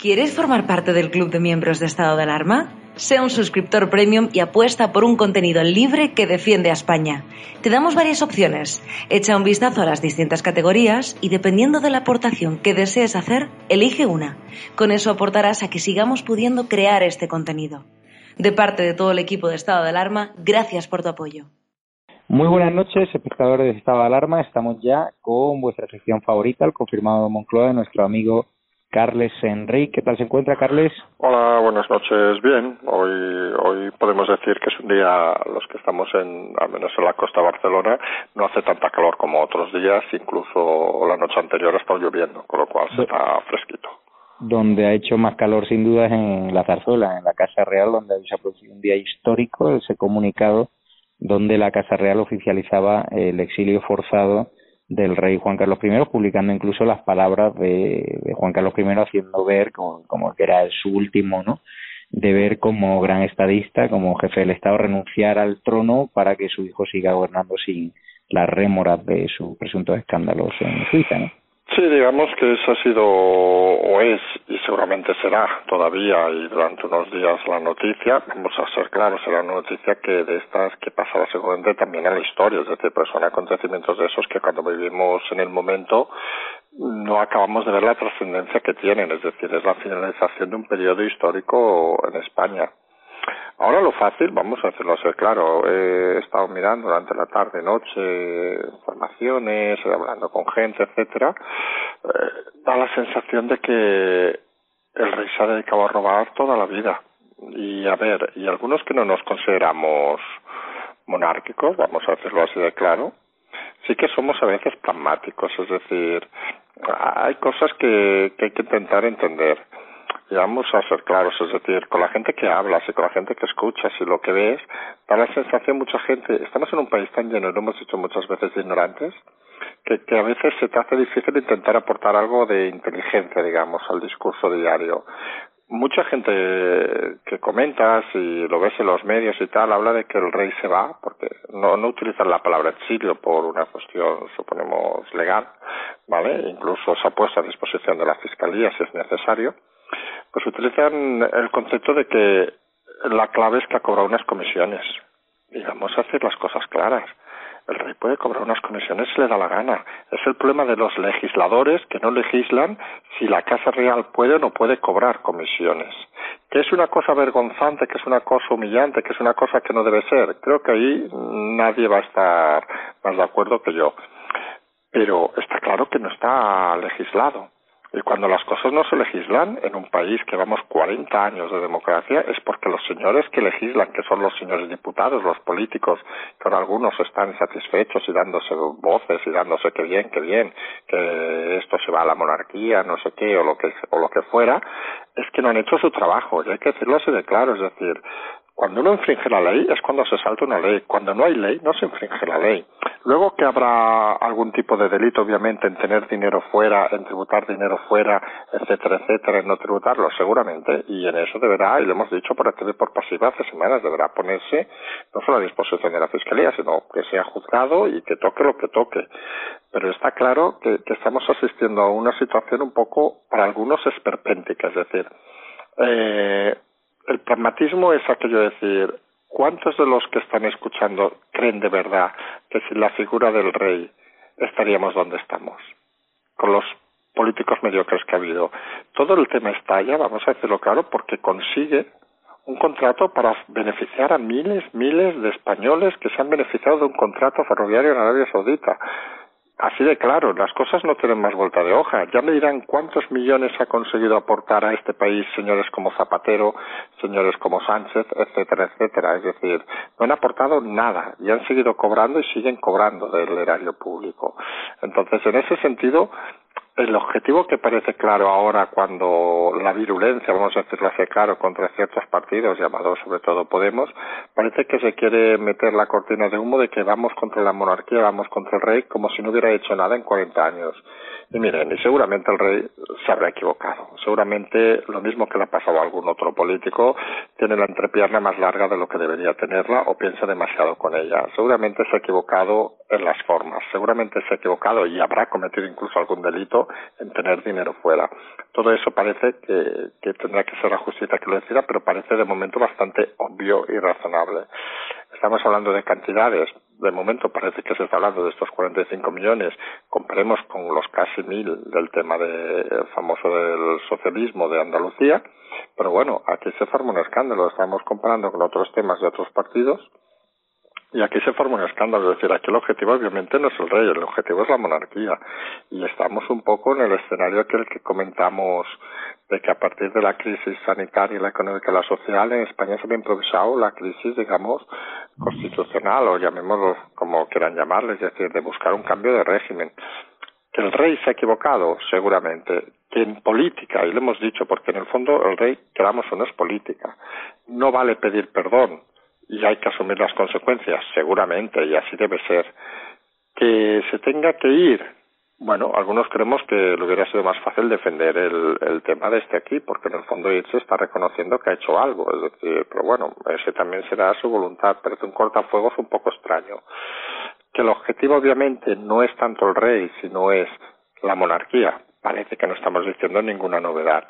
¿Quieres formar parte del club de miembros de estado de alarma? Sea un suscriptor premium y apuesta por un contenido libre que defiende a España. Te damos varias opciones. Echa un vistazo a las distintas categorías y dependiendo de la aportación que desees hacer, elige una. Con eso aportarás a que sigamos pudiendo crear este contenido. De parte de todo el equipo de estado de alarma, gracias por tu apoyo. Muy buenas noches, espectadores de estado de alarma. Estamos ya con vuestra sección favorita, el confirmado Moncloa de nuestro amigo Carles Enrique. ¿Qué tal se encuentra, Carles? Hola, buenas noches. Bien, hoy, hoy podemos decir que es un día, los que estamos en, al menos en la costa de Barcelona, no hace tanta calor como otros días, incluso la noche anterior ha estado lloviendo, con lo cual se está fresquito. Donde ha hecho más calor, sin duda, es en la Zarzuela, en la Casa Real, donde se ha producido un día histórico, ese comunicado donde la Casa Real oficializaba el exilio forzado del rey Juan Carlos I, publicando incluso las palabras de, Juan Carlos I, haciendo ver como, como, que era su último, ¿no? Deber como gran estadista, como jefe del Estado, renunciar al trono para que su hijo siga gobernando sin las rémoras de sus presuntos escándalos en Suiza, ¿no? Sí, digamos que esa ha sido o es y seguramente será todavía y durante unos días la noticia. Vamos a ser claros, será una noticia que de estas que pasará seguramente también en la historia, es decir, pues son acontecimientos de esos que cuando vivimos en el momento no acabamos de ver la trascendencia que tienen, es decir, es la finalización de un periodo histórico en España. Ahora lo fácil, vamos a hacerlo ser claro, he estado mirando durante la tarde, noche, informaciones, hablando con gente, etcétera, eh, da la sensación de que el rey se ha dedicado a robar toda la vida. Y a ver, y algunos que no nos consideramos monárquicos, vamos a hacerlo así de claro, sí que somos a veces pragmáticos, es decir, hay cosas que, que hay que intentar entender y vamos a ser claros, es decir, con la gente que hablas y con la gente que escuchas y lo que ves, da la sensación mucha gente, estamos en un país tan lleno, lo hemos dicho muchas veces, de ignorantes, que, que a veces se te hace difícil intentar aportar algo de inteligencia, digamos, al discurso diario. Mucha gente que comentas y lo ves en los medios y tal, habla de que el rey se va, porque no, no utilizan la palabra exilio por una cuestión, suponemos, legal, ¿vale? Incluso se ha puesto a disposición de la fiscalía si es necesario pues utilizan el concepto de que la clave es que ha cobrado unas comisiones. A hacer las cosas claras. El rey puede cobrar unas comisiones si le da la gana. Es el problema de los legisladores que no legislan si la Casa Real puede o no puede cobrar comisiones. Que es una cosa vergonzante, que es una cosa humillante, que es una cosa que no debe ser. Creo que ahí nadie va a estar más de acuerdo que yo. Pero está claro que no está legislado. Y cuando las cosas no se legislan en un país que vamos 40 años de democracia es porque los señores que legislan, que son los señores diputados, los políticos, que ahora algunos están satisfechos y dándose voces y dándose que bien, que bien, que esto se va a la monarquía, no sé qué, o lo que, o lo que fuera, es que no han hecho su trabajo, y hay que decirlo así de claro, es decir, cuando uno infringe la ley es cuando se salta una ley. Cuando no hay ley no se infringe la ley. Luego que habrá algún tipo de delito, obviamente, en tener dinero fuera, en tributar dinero fuera, etcétera, etcétera, en no tributarlo, seguramente. Y en eso deberá, y lo hemos dicho por activa y por pasiva hace semanas, deberá ponerse no solo a disposición de la Fiscalía, sino que sea juzgado y que toque lo que toque. Pero está claro que, que estamos asistiendo a una situación un poco, para algunos, esperpéntica. Es decir, eh, el pragmatismo es aquello de decir, ¿cuántos de los que están escuchando creen de verdad que sin la figura del rey estaríamos donde estamos? Con los políticos mediocres que ha habido. Todo el tema estalla, vamos a decirlo claro, porque consigue un contrato para beneficiar a miles, miles de españoles que se han beneficiado de un contrato ferroviario en Arabia Saudita. Así de claro, las cosas no tienen más vuelta de hoja. Ya me dirán cuántos millones ha conseguido aportar a este país señores como Zapatero, señores como Sánchez, etcétera, etcétera. Es decir, no han aportado nada y han seguido cobrando y siguen cobrando del erario público. Entonces, en ese sentido, el objetivo que parece claro ahora cuando la virulencia, vamos a decirlo así claro, contra ciertos partidos, llamados sobre todo Podemos, parece que se quiere meter la cortina de humo de que vamos contra la monarquía, vamos contra el rey, como si no hubiera hecho nada en 40 años. Y miren, y seguramente el rey se habrá equivocado. Seguramente lo mismo que le ha pasado a algún otro político, tiene la entrepierna más larga de lo que debería tenerla o piensa demasiado con ella. Seguramente se ha equivocado en las formas. Seguramente se ha equivocado y habrá cometido incluso algún delito en tener dinero fuera. Todo eso parece que, que tendrá que ser la justicia que lo decida, pero parece de momento bastante obvio y razonable. Estamos hablando de cantidades. De momento parece que se está hablando de estos 45 millones. Comparemos con los casi mil del tema de, famoso del socialismo de Andalucía. Pero bueno, aquí se forma un escándalo. Estamos comparando con otros temas de otros partidos. Y aquí se forma un escándalo, es decir, aquí el objetivo obviamente no es el rey, el objetivo es la monarquía. Y estamos un poco en el escenario que el que comentamos de que a partir de la crisis sanitaria, la económica y la social, en España se ha improvisado la crisis, digamos, constitucional o llamémoslo como quieran llamarle, es decir, de buscar un cambio de régimen. Que el rey se ha equivocado, seguramente. Que en política, y lo hemos dicho, porque en el fondo el rey, queramos o no, es política. No vale pedir perdón y hay que asumir las consecuencias, seguramente, y así debe ser. Que se tenga que ir, bueno, algunos creemos que le hubiera sido más fácil defender el, el tema de este aquí, porque en el fondo se está reconociendo que ha hecho algo, es decir, pero bueno, ese también será su voluntad, pero un cortafuegos un poco extraño. Que el objetivo obviamente no es tanto el rey, sino es la monarquía. Parece que no estamos diciendo ninguna novedad.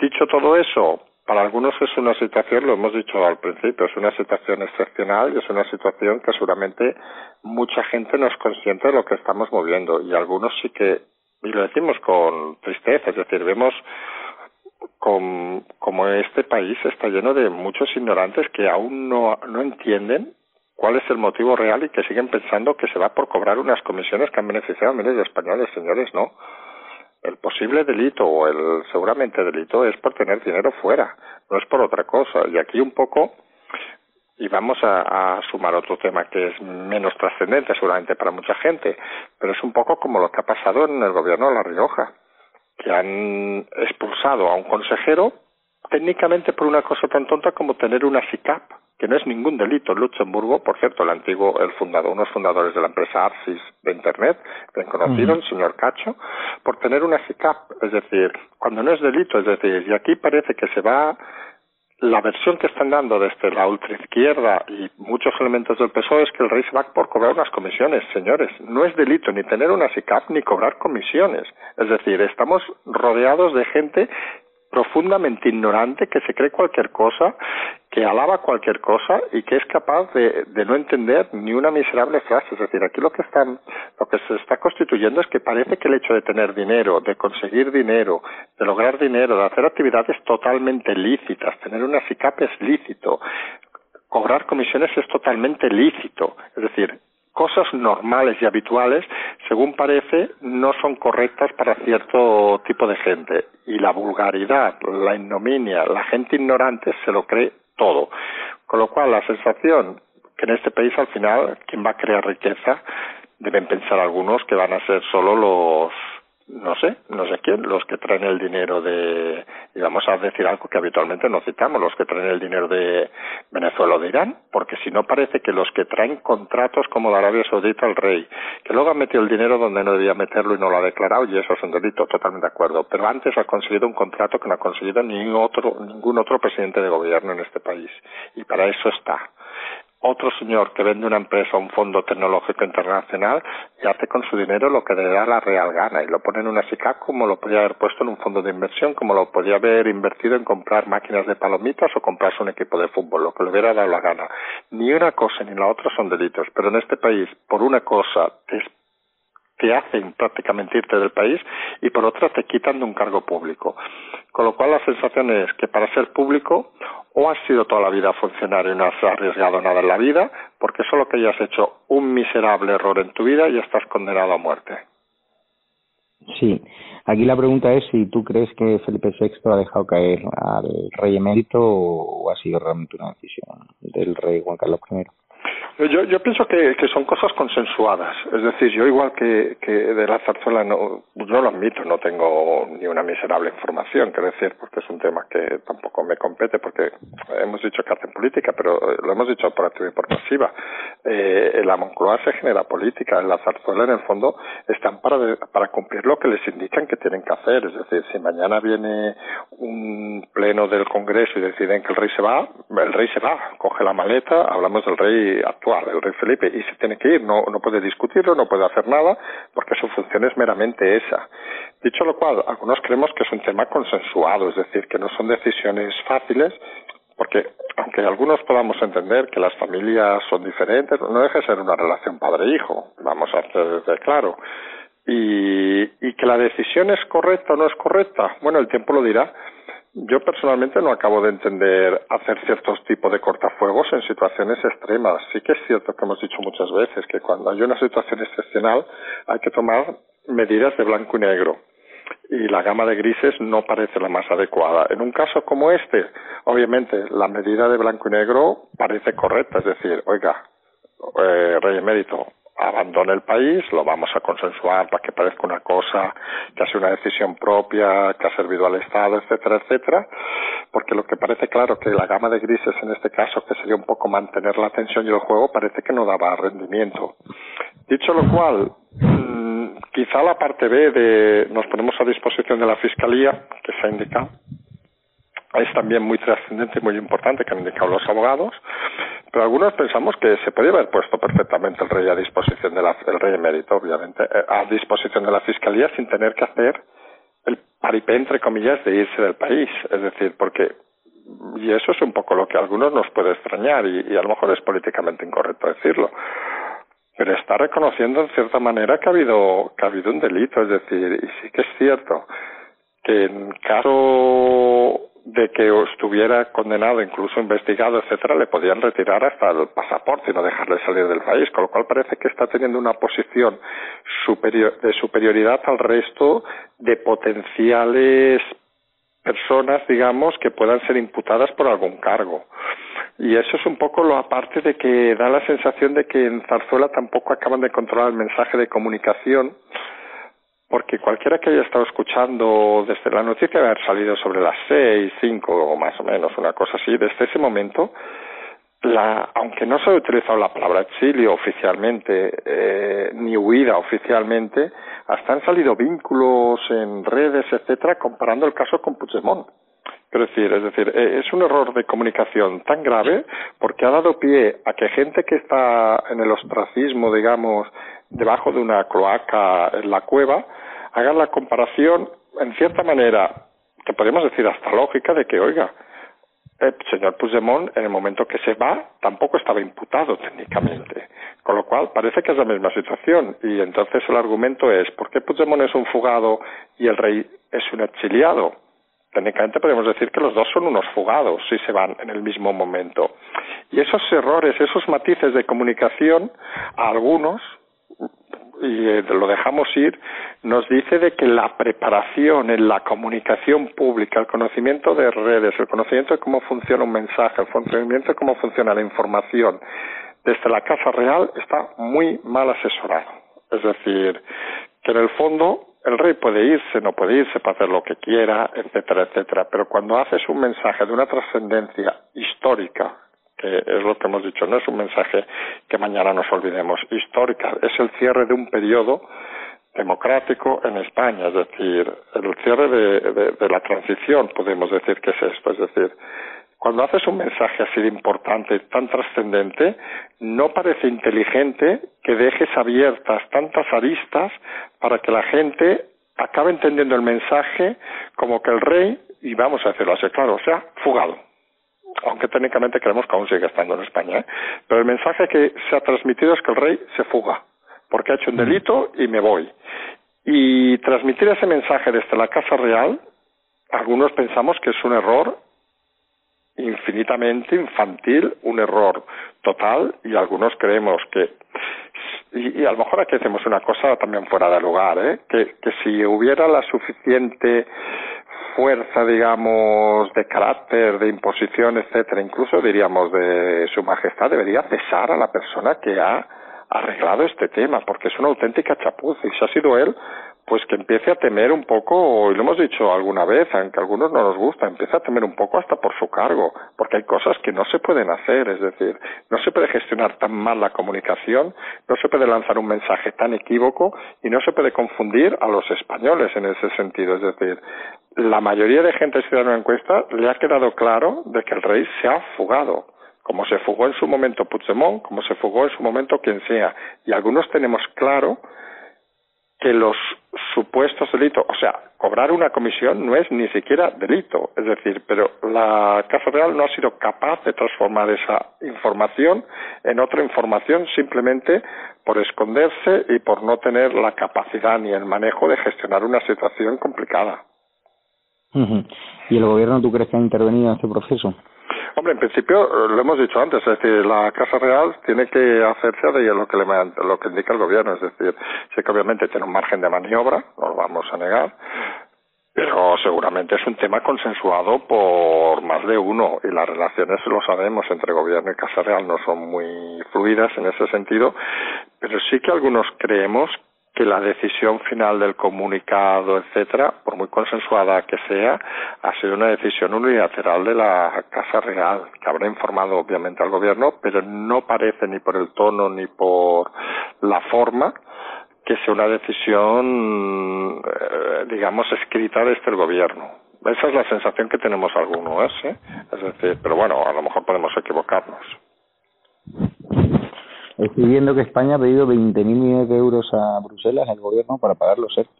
Dicho todo eso, para algunos es una situación, lo hemos dicho al principio, es una situación excepcional y es una situación que seguramente mucha gente no es consciente de lo que estamos moviendo. Y algunos sí que, y lo decimos con tristeza, es decir, vemos con, como este país está lleno de muchos ignorantes que aún no, no entienden cuál es el motivo real y que siguen pensando que se va por cobrar unas comisiones que han beneficiado a miles de españoles, señores, no el posible delito o el seguramente delito es por tener dinero fuera, no es por otra cosa. Y aquí un poco, y vamos a, sumar otro tema que es menos trascendente seguramente para mucha gente, pero es un poco como lo que ha pasado en el gobierno de La Rioja, que han expulsado a un consejero técnicamente por una cosa tan tonta como tener una SICAP que no es ningún delito en Luxemburgo, por cierto, el antiguo, el fundador, unos fundadores de la empresa Arsis de Internet, bien conocido, el señor Cacho, por tener una SICAP, es decir, cuando no es delito, es decir, y aquí parece que se va la versión que están dando desde la ultraizquierda y muchos elementos del PSOE es que el rey se va por cobrar unas comisiones, señores. No es delito ni tener una SICAP ni cobrar comisiones. Es decir, estamos rodeados de gente profundamente ignorante que se cree cualquier cosa, que alaba cualquier cosa y que es capaz de, de, no entender ni una miserable frase. Es decir, aquí lo que están, lo que se está constituyendo es que parece que el hecho de tener dinero, de conseguir dinero, de lograr dinero, de hacer actividades totalmente lícitas, tener una SICAP es lícito, cobrar comisiones es totalmente lícito. Es decir, cosas normales y habituales, según parece, no son correctas para cierto tipo de gente. Y la vulgaridad, la ignominia, la gente ignorante se lo cree todo. Con lo cual, la sensación que en este país, al final, quien va a crear riqueza, deben pensar algunos que van a ser solo los no sé, no sé quién, los que traen el dinero de, y vamos a decir algo que habitualmente no citamos, los que traen el dinero de Venezuela o de Irán, porque si no parece que los que traen contratos como de Arabia Saudita al rey, que luego han metido el dinero donde no debía meterlo y no lo ha declarado, y eso es un delito, totalmente de acuerdo, pero antes ha conseguido un contrato que no ha conseguido ni otro, ningún otro presidente de gobierno en este país, y para eso está otro señor que vende una empresa a un fondo tecnológico internacional y hace con su dinero lo que le da la real gana y lo pone en una SICAP como lo podía haber puesto en un fondo de inversión, como lo podía haber invertido en comprar máquinas de palomitas o comprarse un equipo de fútbol, lo que le hubiera dado la gana. Ni una cosa ni la otra son delitos, pero en este país, por una cosa te, te hacen prácticamente irte del país y por otra te quitan de un cargo público. Con lo cual la sensación es que para ser público o has sido toda la vida funcionario y no has arriesgado nada en la vida, porque solo que hayas hecho un miserable error en tu vida y estás condenado a muerte. Sí, aquí la pregunta es si tú crees que Felipe VI ha dejado caer al rey emérito o ha sido realmente una decisión del rey Juan Carlos I. Yo, yo pienso que, que son cosas consensuadas. Es decir, yo igual que, que de la zarzuela no, no lo admito, no tengo ni una miserable información, quiero decir, porque es un tema que tampoco me compete, porque hemos dicho que hacen política, pero lo hemos dicho por activa y por pasiva. Eh, en la Moncloa se genera política, en la zarzuela en el fondo están para, para cumplir lo que les indican que tienen que hacer. Es decir, si mañana viene un pleno del Congreso y deciden que el rey se va, el rey se va, coge la maleta, hablamos del rey actual el rey Felipe, y se tiene que ir, no, no puede discutirlo, no puede hacer nada, porque su función es meramente esa. Dicho lo cual, algunos creemos que es un tema consensuado, es decir, que no son decisiones fáciles, porque aunque algunos podamos entender que las familias son diferentes, no deja de ser una relación padre-hijo, vamos a hacer claro. Y, y que la decisión es correcta o no es correcta, bueno, el tiempo lo dirá yo personalmente no acabo de entender hacer ciertos tipos de cortafuegos en situaciones extremas. Sí que es cierto que hemos dicho muchas veces que cuando hay una situación excepcional hay que tomar medidas de blanco y negro y la gama de grises no parece la más adecuada. En un caso como este, obviamente la medida de blanco y negro parece correcta, es decir, oiga, eh, rey emérito, abandone el país, lo vamos a consensuar para que parezca una cosa que ha sido una decisión propia, que ha servido al Estado, etcétera, etcétera, porque lo que parece claro que la gama de grises en este caso, que sería un poco mantener la tensión y el juego, parece que no daba rendimiento. Dicho lo cual, mm, quizá la parte B de nos ponemos a disposición de la Fiscalía, que se ha indicado, es también muy trascendente y muy importante que han indicado los abogados, pero algunos pensamos que se podía haber puesto perfectamente el rey a disposición de la, el rey emérito, obviamente, eh, a disposición de la fiscalía sin tener que hacer el paripé, entre comillas, de irse del país. Es decir, porque, y eso es un poco lo que a algunos nos puede extrañar y, a lo mejor es políticamente incorrecto decirlo, pero está reconociendo en cierta manera que ha habido, que ha habido un delito, es decir, y sí que es cierto que en caso de que estuviera condenado, incluso investigado, etcétera, le podían retirar hasta el pasaporte y no dejarle salir del país, con lo cual parece que está teniendo una posición superior, de superioridad al resto de potenciales personas, digamos, que puedan ser imputadas por algún cargo. Y eso es un poco lo aparte de que da la sensación de que en Zarzuela tampoco acaban de controlar el mensaje de comunicación, porque cualquiera que haya estado escuchando desde la noticia de haber salido sobre las seis, cinco o más o menos, una cosa así, desde ese momento, la, aunque no se ha utilizado la palabra exilio oficialmente, eh, ni huida oficialmente, hasta han salido vínculos en redes, etcétera, comparando el caso con Puigdemont. Quiero decir, es decir, eh, es un error de comunicación tan grave porque ha dado pie a que gente que está en el ostracismo, digamos, debajo de una cloaca en la cueva, hagan la comparación, en cierta manera, que podemos decir hasta lógica, de que, oiga, el señor Puigdemont, en el momento que se va, tampoco estaba imputado técnicamente. Con lo cual, parece que es la misma situación. Y entonces el argumento es, ¿por qué Puigdemont es un fugado y el rey es un exiliado? Técnicamente podemos decir que los dos son unos fugados si se van en el mismo momento. Y esos errores, esos matices de comunicación, a algunos y eh, lo dejamos ir, nos dice de que la preparación en la comunicación pública, el conocimiento de redes, el conocimiento de cómo funciona un mensaje, el conocimiento de cómo funciona la información desde la Casa Real está muy mal asesorado. Es decir, que en el fondo el rey puede irse, no puede irse para hacer lo que quiera, etcétera, etcétera, pero cuando haces un mensaje de una trascendencia histórica, que es lo que hemos dicho, no es un mensaje que mañana nos olvidemos, histórica, es el cierre de un periodo democrático en España, es decir, el cierre de, de, la transición, podemos decir que es esto, es decir, cuando haces un mensaje así de importante, tan trascendente, no parece inteligente que dejes abiertas tantas aristas para que la gente acabe entendiendo el mensaje como que el rey, y vamos a decirlo así claro, o sea, fugado aunque técnicamente creemos que aún sigue estando en España, ¿eh? pero el mensaje que se ha transmitido es que el rey se fuga, porque ha hecho un delito y me voy. Y transmitir ese mensaje desde la Casa Real, algunos pensamos que es un error infinitamente infantil, un error total y algunos creemos que y, a lo mejor aquí hacemos una cosa también fuera de lugar, ¿eh? que, que si hubiera la suficiente fuerza, digamos, de carácter, de imposición, etcétera, incluso diríamos de su majestad, debería cesar a la persona que ha arreglado este tema, porque es una auténtica chapuza y si ha sido él, pues que empiece a temer un poco, y lo hemos dicho alguna vez, aunque a algunos no nos gusta, empieza a temer un poco hasta por su cargo, porque hay cosas que no se pueden hacer, es decir, no se puede gestionar tan mal la comunicación, no se puede lanzar un mensaje tan equívoco y no se puede confundir a los españoles en ese sentido, es decir, la mayoría de gente que en encuesta le ha quedado claro de que el rey se ha fugado como se fugó en su momento Puigdemont, como se fugó en su momento quien sea. Y algunos tenemos claro que los supuestos delitos, o sea, cobrar una comisión no es ni siquiera delito, es decir, pero la Casa Real no ha sido capaz de transformar esa información en otra información simplemente por esconderse y por no tener la capacidad ni el manejo de gestionar una situación complicada. ¿Y el gobierno tú crees que ha intervenido en este proceso? Hombre, en principio eh, lo hemos dicho antes, es decir, la Casa Real tiene que hacerse de lo que, le, lo que indica el gobierno, es decir, sí que obviamente tiene un margen de maniobra, no lo vamos a negar, pero seguramente es un tema consensuado por más de uno y las relaciones, lo sabemos, entre gobierno y Casa Real no son muy fluidas en ese sentido, pero sí que algunos creemos que la decisión final del comunicado, etcétera, por muy consensuada que sea, ha sido una decisión unilateral de la Casa Real, que habrá informado obviamente al gobierno, pero no parece ni por el tono ni por la forma que sea una decisión, eh, digamos, escrita desde el gobierno. Esa es la sensación que tenemos algunos, ¿eh? Es decir, pero bueno, a lo mejor podemos equivocarnos. Estoy viendo que España ha pedido 20.000 millones de euros a Bruselas, al gobierno, para pagar los ERTE.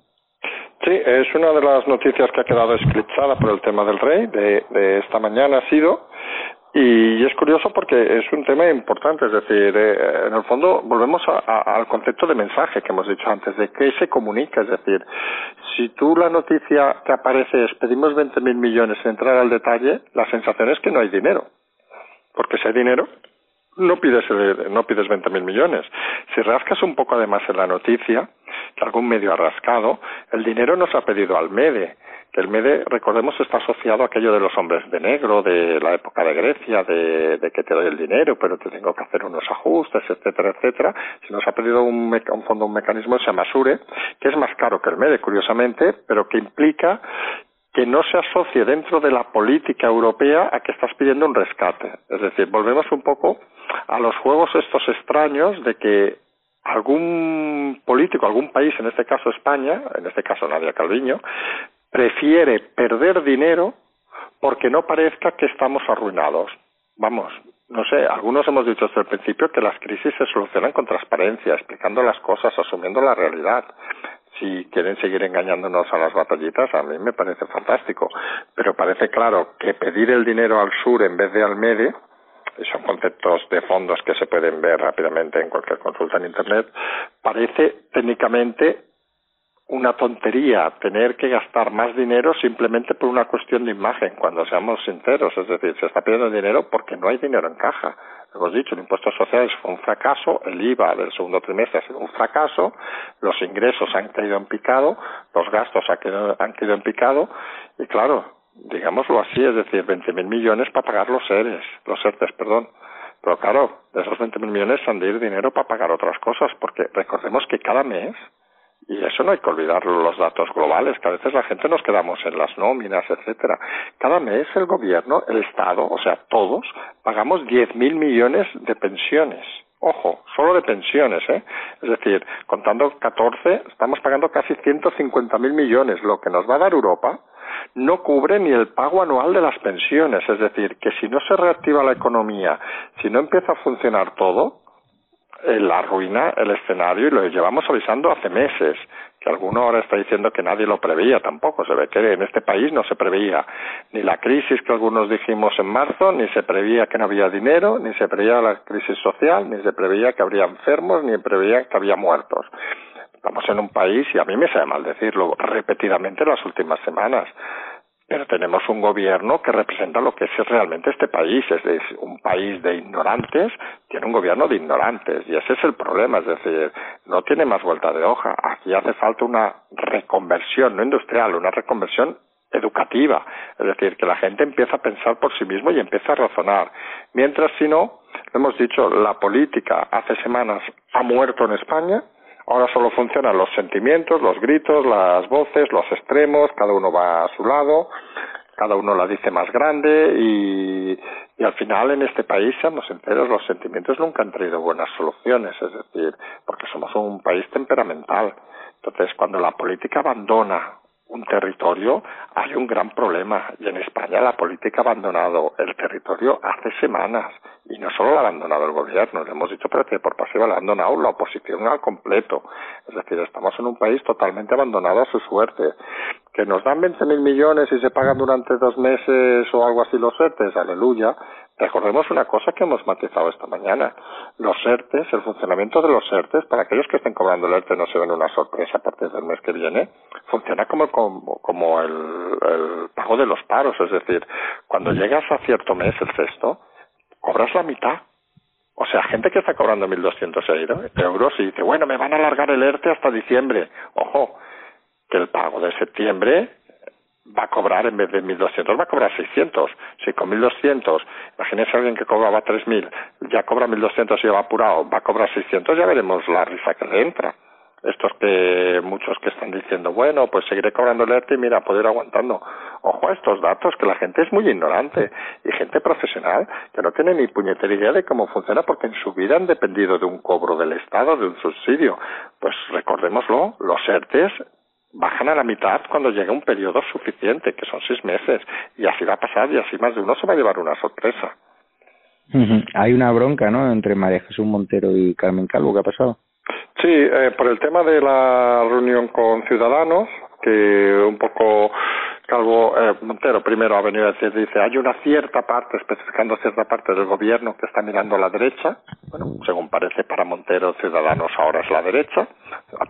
Sí, es una de las noticias que ha quedado esclipsada por el tema del rey, de, de esta mañana ha sido, y es curioso porque es un tema importante, es decir, eh, en el fondo volvemos al concepto de mensaje que hemos dicho antes, de qué se comunica, es decir, si tú la noticia que aparece es pedimos 20.000 millones entrar al detalle, la sensación es que no hay dinero, porque si hay dinero, no pides, no pides 20.000 millones. Si rascas un poco además en la noticia, que algún medio ha rascado, el dinero no se ha pedido al MEDE, que el MEDE, recordemos, está asociado a aquello de los hombres de negro, de la época de Grecia, de, que te doy el dinero, pero te tengo que hacer unos ajustes, etcétera, etcétera. Si nos ha pedido un, un fondo, un mecanismo, se llama SURE, que es más caro que el MEDE, curiosamente, pero que implica que no se asocie dentro de la política europea a que estás pidiendo un rescate. Es decir, volvemos un poco a los juegos estos extraños de que algún político, algún país, en este caso España, en este caso Nadia Calviño, prefiere perder dinero porque no parezca que estamos arruinados. Vamos, no sé, algunos hemos dicho desde el principio que las crisis se solucionan con transparencia, explicando las cosas, asumiendo la realidad si quieren seguir engañándonos a las batallitas, a mí me parece fantástico. Pero parece claro que pedir el dinero al sur en vez de al MEDE, son conceptos de fondos que se pueden ver rápidamente en cualquier consulta en Internet, parece técnicamente una tontería tener que gastar más dinero simplemente por una cuestión de imagen, cuando seamos sinceros. Es decir, se está pidiendo dinero porque no hay dinero en caja hemos dicho, el impuesto social fue un fracaso, el IVA del segundo trimestre ha sido un fracaso, los ingresos han caído en picado, los gastos han caído, en picado, y claro, digámoslo así, es decir, 20.000 millones para pagar los seres, los ERTES, perdón. Pero claro, de esos 20.000 millones han de ir dinero para pagar otras cosas, porque recordemos que cada mes y eso no hay que olvidar los datos globales, que a veces la gente nos quedamos en las nóminas, etcétera. Cada mes el gobierno, el Estado, o sea, todos, pagamos 10.000 millones de pensiones. Ojo, solo de pensiones, ¿eh? Es decir, contando 14, estamos pagando casi 150.000 millones. Lo que nos va a dar Europa no cubre ni el pago anual de las pensiones. Es decir, que si no se reactiva la economía, si no empieza a funcionar todo, la arruina el escenario y lo llevamos avisando hace meses que alguno ahora está diciendo que nadie lo preveía tampoco. Se ve que en este país no se preveía ni la crisis que algunos dijimos en marzo, ni se preveía que no había dinero, ni se preveía la crisis social, ni se preveía que habría enfermos, ni se preveía que había muertos. Estamos en un país, y a mí me sabe mal decirlo repetidamente en las últimas semanas, pero tenemos un gobierno que representa lo que es realmente este país. Es, un país de ignorantes, tiene un gobierno de ignorantes y ese es el problema. Es decir, no tiene más vuelta de hoja. Aquí hace falta una reconversión, no industrial, una reconversión educativa. Es decir, que la gente empieza a pensar por sí mismo y empieza a razonar. Mientras, si no, lo hemos dicho, la política hace semanas ha muerto en España Ahora solo funcionan los sentimientos, los gritos, las voces, los extremos, cada uno va a su lado, cada uno la dice más grande y, y al final en este país, seamos sinceros, los sentimientos nunca han traído buenas soluciones, es decir, porque somos un país temperamental. Entonces, cuando la política abandona un territorio, hay un gran problema. Y en España la política ha abandonado el territorio hace semanas. Y no solo lo ha abandonado el gobierno, le hemos dicho pero que por pasiva lo ha abandonado la oposición al completo. Es decir, estamos en un país totalmente abandonado a su suerte. Que nos dan 20.000 millones y se pagan durante dos meses o algo así los ERTES, aleluya, Recordemos una cosa que hemos matizado esta mañana. Los ERTES, el funcionamiento de los ERTES, para aquellos que estén cobrando el ERTE no se ven una sorpresa a partir del mes que viene, funciona como, como, el, pago de los paros. Es decir, cuando llegas a cierto mes, el sexto, cobras la mitad. O sea, gente que está cobrando 1.200 euros y dice, bueno, me van a alargar el ERTE hasta diciembre. Ojo, que el pago de septiembre va a cobrar en vez de 1.200, va a cobrar 600. Si con 1.200, imagínese alguien que cobraba 3.000, ya cobra 1.200 y va apurado, va a cobrar 600, ya veremos la risa que le entra. Estos que muchos que están diciendo, bueno, pues seguiré cobrando el ERTE y mira, ir aguantando. Ojo a estos datos, que la gente es muy ignorante y gente profesional que no tiene ni puñetera idea de cómo funciona porque en su vida han dependido de un cobro del Estado, de un subsidio. Pues recordémoslo, los ERTES bajan a la mitad cuando llega un periodo suficiente, que son seis meses, y así va a pasar y así más de uno se va a llevar una sorpresa. Hay una bronca, ¿no?, entre María Jesús Montero y Carmen Calvo, ¿qué ha pasado? Sí, eh, por el tema de la reunión con Ciudadanos, que un poco Calvo eh, Montero primero ha venido a decir, dice, hay una cierta parte, especificando cierta parte del gobierno que está mirando a la derecha. Bueno, según parece para Montero, Ciudadanos ahora es la derecha.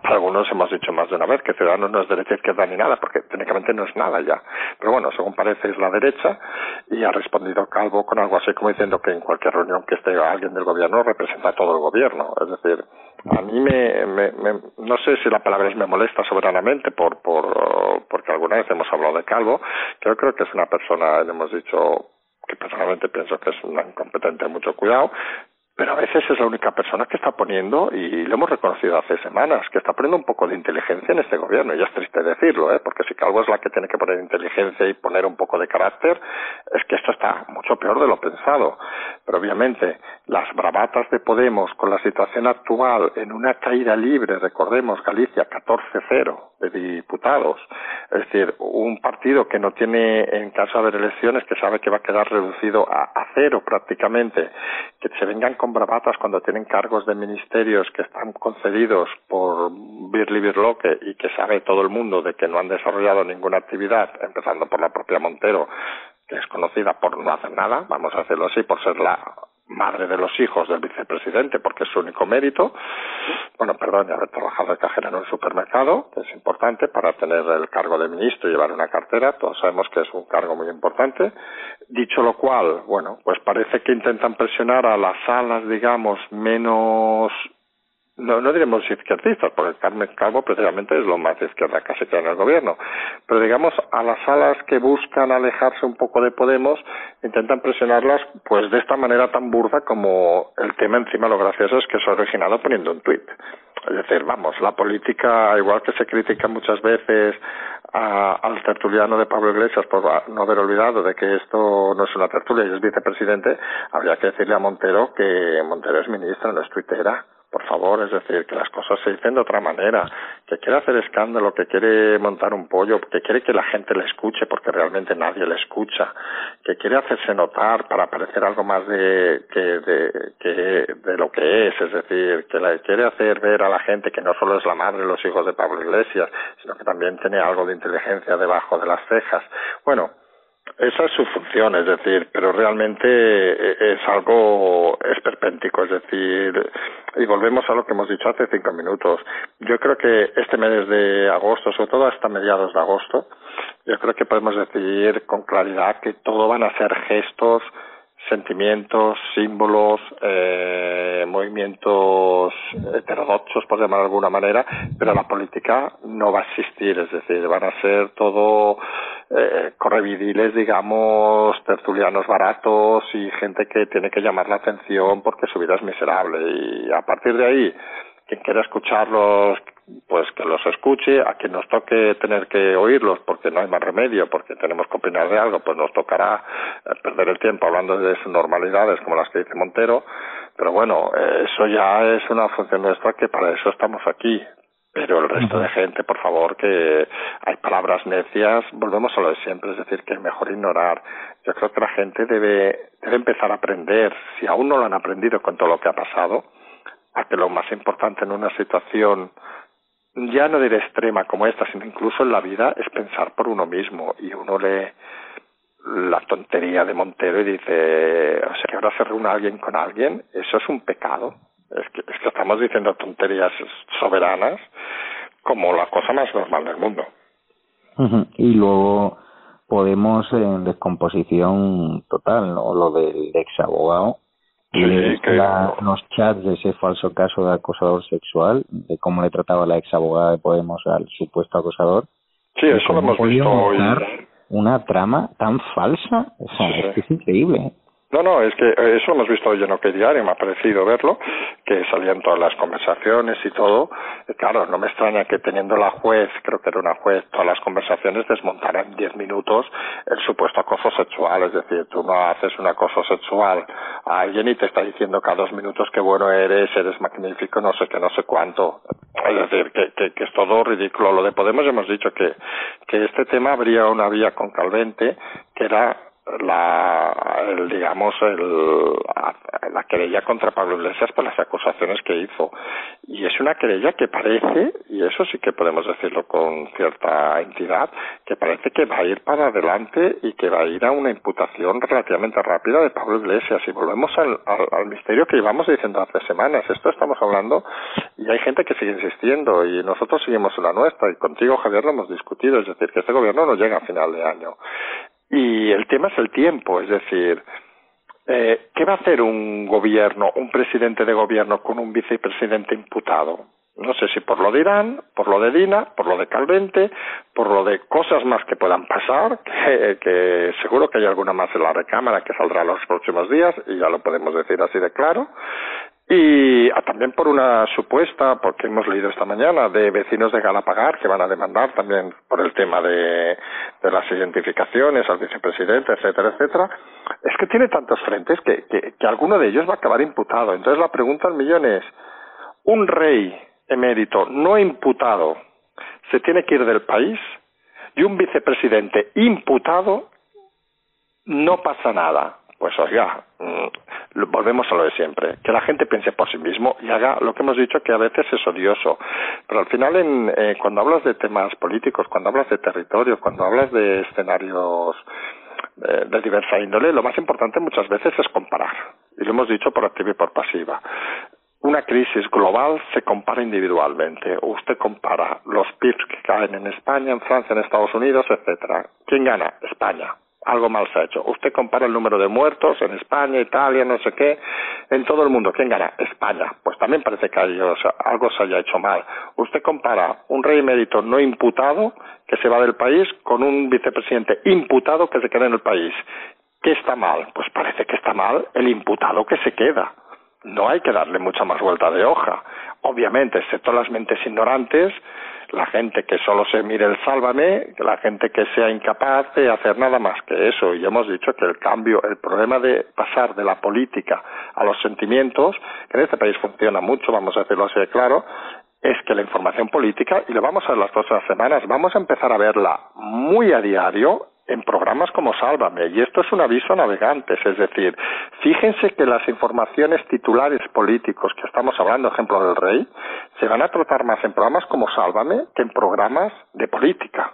Para algunos hemos dicho más de una vez que Ciudadanos no es derecha, izquierda ni nada, porque técnicamente no es nada ya. Pero bueno, según parece es la derecha y ha respondido Calvo con algo así como diciendo que en cualquier reunión que esté alguien del gobierno representa a todo el gobierno. Es decir, a mí me, me, no sé si la palabra es me molesta soberanamente por, por, porque alguna vez hemos hablado de Calvo, yo creo que es una persona, le hemos dicho que personalmente pienso que es una incompetente, mucho cuidado, pero a veces es la única persona que está poniendo, y lo hemos reconocido hace semanas, que está poniendo un poco de inteligencia en este gobierno. Y es triste decirlo, ¿eh? porque si Calvo es la que tiene que poner inteligencia y poner un poco de carácter, es que esto está mucho peor de lo pensado. Pero obviamente, las bravatas de Podemos con la situación actual en una caída libre, recordemos, Galicia 14-0 de diputados, es decir, un partido que no tiene, en caso de haber elecciones, que sabe que va a quedar reducido a, a cero prácticamente, que se vengan con bravatas cuando tienen cargos de ministerios que están concedidos por Birli Birloque y que sabe todo el mundo de que no han desarrollado ninguna actividad, empezando por la propia Montero, que es conocida por no hacer nada, vamos a hacerlo así, por ser la madre de los hijos del vicepresidente, porque es su único mérito. Bueno, perdón, de haber trabajado de cajera en un supermercado, que es importante para tener el cargo de ministro y llevar una cartera. Todos sabemos que es un cargo muy importante. Dicho lo cual, bueno, pues parece que intentan presionar a las salas, digamos, menos no, no diremos izquierdistas, porque Carmen Calvo precisamente es lo más izquierda casi que en el gobierno, pero digamos a las salas que buscan alejarse un poco de Podemos, intentan presionarlas pues de esta manera tan burda como el tema encima lo gracioso es que se ha originado poniendo un tuit. Es decir, vamos, la política, igual que se critica muchas veces al tertuliano de Pablo Iglesias por no haber olvidado de que esto no es una tertulia y es vicepresidente, habría que decirle a Montero que Montero es ministra, no es tuitera por favor, es decir, que las cosas se dicen de otra manera, que quiere hacer escándalo, que quiere montar un pollo, que quiere que la gente le escuche porque realmente nadie le escucha, que quiere hacerse notar para parecer algo más de, que, de, que, de lo que es, es decir, que la quiere hacer ver a la gente que no solo es la madre de los hijos de Pablo Iglesias, sino que también tiene algo de inteligencia debajo de las cejas. Bueno, esa es su función, es decir, pero realmente eh, es algo esperpéntico, es decir, y volvemos a lo que hemos dicho hace cinco minutos. Yo creo que este mes de agosto, sobre todo hasta mediados de agosto, yo creo que podemos decir con claridad que todo van a ser gestos, sentimientos, símbolos, eh, movimientos heterodoxos, por llamar de alguna manera, pero la política no va a existir, es decir, van a ser todo eh, correvidiles, digamos, tertulianos baratos y gente que tiene que llamar la atención porque su vida es miserable. Y a partir de ahí, quien quiera escucharlos, pues que los escuche, a quien nos toque tener que oírlos porque no hay más remedio, porque tenemos que opinar de algo, pues nos tocará eh, perder el tiempo hablando de normalidades como las que dice Montero, pero bueno, eh, eso ya es una función nuestra que para eso estamos aquí. Pero el resto de gente, por favor, que hay palabras necias, volvemos a lo de siempre, es decir, que es mejor ignorar. Yo creo que la gente debe, debe empezar a aprender, si aún no lo han aprendido con todo lo que ha pasado, a que lo más importante en una situación ya no diré extrema como esta, sino incluso en la vida es pensar por uno mismo y uno lee la tontería de Montero y dice, o sea, que ahora se reúna alguien con alguien, eso es un pecado. Es que, es que estamos diciendo tonterías soberanas como la cosa más normal del mundo. Y luego Podemos en descomposición total, ¿no? Lo del ex abogado y los chats de ese falso caso de acosador sexual, de cómo le trataba la ex abogada de Podemos al supuesto acosador. Sí, eso lo hemos visto hoy. Una trama tan falsa, o sea, es, que es increíble. No, no, es que eso hemos visto hoy en OK Diario, me ha parecido verlo, que salían todas las conversaciones y todo. claro, no me extraña que teniendo la juez, creo que era una juez, todas las conversaciones desmontaran en diez minutos el supuesto acoso sexual. Es decir, tú no haces un acoso sexual a alguien y te está diciendo cada dos minutos que bueno eres, eres magnífico, no sé qué, no sé cuánto. Es decir, que, que, que es todo ridículo. Lo de Podemos hemos dicho que, que este tema habría una vía con Calvente, que era la el, digamos el, la querella contra Pablo Iglesias por las acusaciones que hizo. Y es una querella que parece y eso sí que podemos decirlo con cierta entidad que parece que va a ir para adelante y que va a ir a una imputación relativamente rápida de Pablo Iglesias. Y volvemos al, al, misterio que llevamos diciendo hace semanas. Esto estamos hablando y hay gente que sigue insistiendo y nosotros seguimos en la nuestra. Y contigo Javier lo hemos discutido. Es decir que este gobierno no llega a final de año y el tema es el tiempo, es decir, eh, ¿qué va a hacer un gobierno, un presidente de gobierno con un vicepresidente imputado? No sé si por lo de Irán, por lo de Dina, por lo de Calvente, por lo de cosas más que puedan pasar, que, que seguro que hay alguna más en la recámara que saldrá los próximos días, y ya lo podemos decir así de claro, y ah, también por una supuesta, porque hemos leído esta mañana, de vecinos de Galapagar que van a demandar también por el tema de, de las identificaciones al vicepresidente, etcétera, etcétera. Es que tiene tantos frentes que, que, que alguno de ellos va a acabar imputado. Entonces la pregunta al millón es, ¿un rey emérito no imputado se tiene que ir del país y un vicepresidente imputado no pasa nada? Pues oiga, mm, volvemos a lo de siempre, que la gente piense por sí mismo y haga lo que hemos dicho que a veces es odioso, pero al final en, eh, cuando hablas de temas políticos, cuando hablas de territorio, cuando hablas de escenarios eh, de diversa índole, lo más importante muchas veces es comparar, y lo hemos dicho por activa y por pasiva. Una crisis global se compara individualmente. Usted compara los PIBs que caen en España, en Francia, en Estados Unidos, etcétera. ¿Quién gana? España algo mal se ha hecho. Usted compara el número de muertos en España, Italia, no sé qué, en todo el mundo. ¿Quién gana? España. Pues también parece que algo se haya hecho mal. Usted compara un rey emérito no imputado que se va del país con un vicepresidente imputado que se queda en el país. ¿Qué está mal? Pues parece que está mal el imputado que se queda. No hay que darle mucha más vuelta de hoja. Obviamente, excepto las mentes ignorantes, la gente que solo se mire el sálvame, la gente que sea incapaz de hacer nada más que eso. Y hemos dicho que el cambio, el problema de pasar de la política a los sentimientos, que en este país funciona mucho, vamos a decirlo así de claro, es que la información política, y lo vamos a ver las próximas semanas, vamos a empezar a verla muy a diario en programas como Sálvame. Y esto es un aviso a navegantes, es decir, fíjense que las informaciones titulares políticos que estamos hablando, ejemplo del rey, se van a tratar más en programas como Sálvame que en programas de política.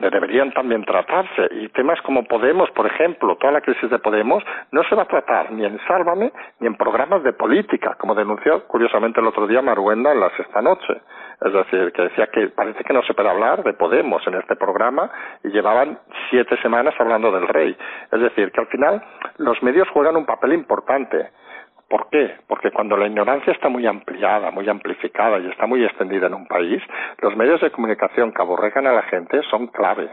Deberían también tratarse. Y temas como Podemos, por ejemplo, toda la crisis de Podemos, no se va a tratar ni en Sálvame ni en programas de política, como denunció curiosamente el otro día Maruenda en la sexta noche. Es decir, que decía que parece que no se puede hablar de Podemos en este programa y llevaban siete semanas hablando del rey. Es decir, que al final los medios juegan un papel importante. ¿Por qué? Porque cuando la ignorancia está muy ampliada, muy amplificada y está muy extendida en un país, los medios de comunicación que aborregan a la gente son clave.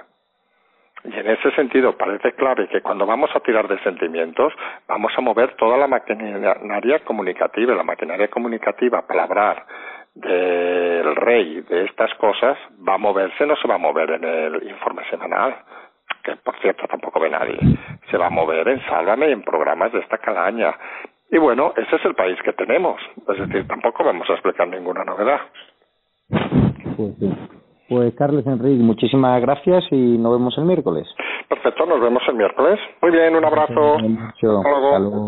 Y en ese sentido parece clave que cuando vamos a tirar de sentimientos, vamos a mover toda la maquinaria comunicativa, la maquinaria comunicativa, palabrar del rey, de estas cosas, va a moverse, no se va a mover en el informe semanal, que por cierto tampoco ve nadie, se va a mover en Sálvame en programas de esta calaña. Y bueno, ese es el país que tenemos. Es decir, tampoco vamos a explicar ninguna novedad. Pues, pues Carlos Enrique, muchísimas gracias y nos vemos el miércoles. Perfecto, nos vemos el miércoles. Muy bien, un abrazo. Hasta luego.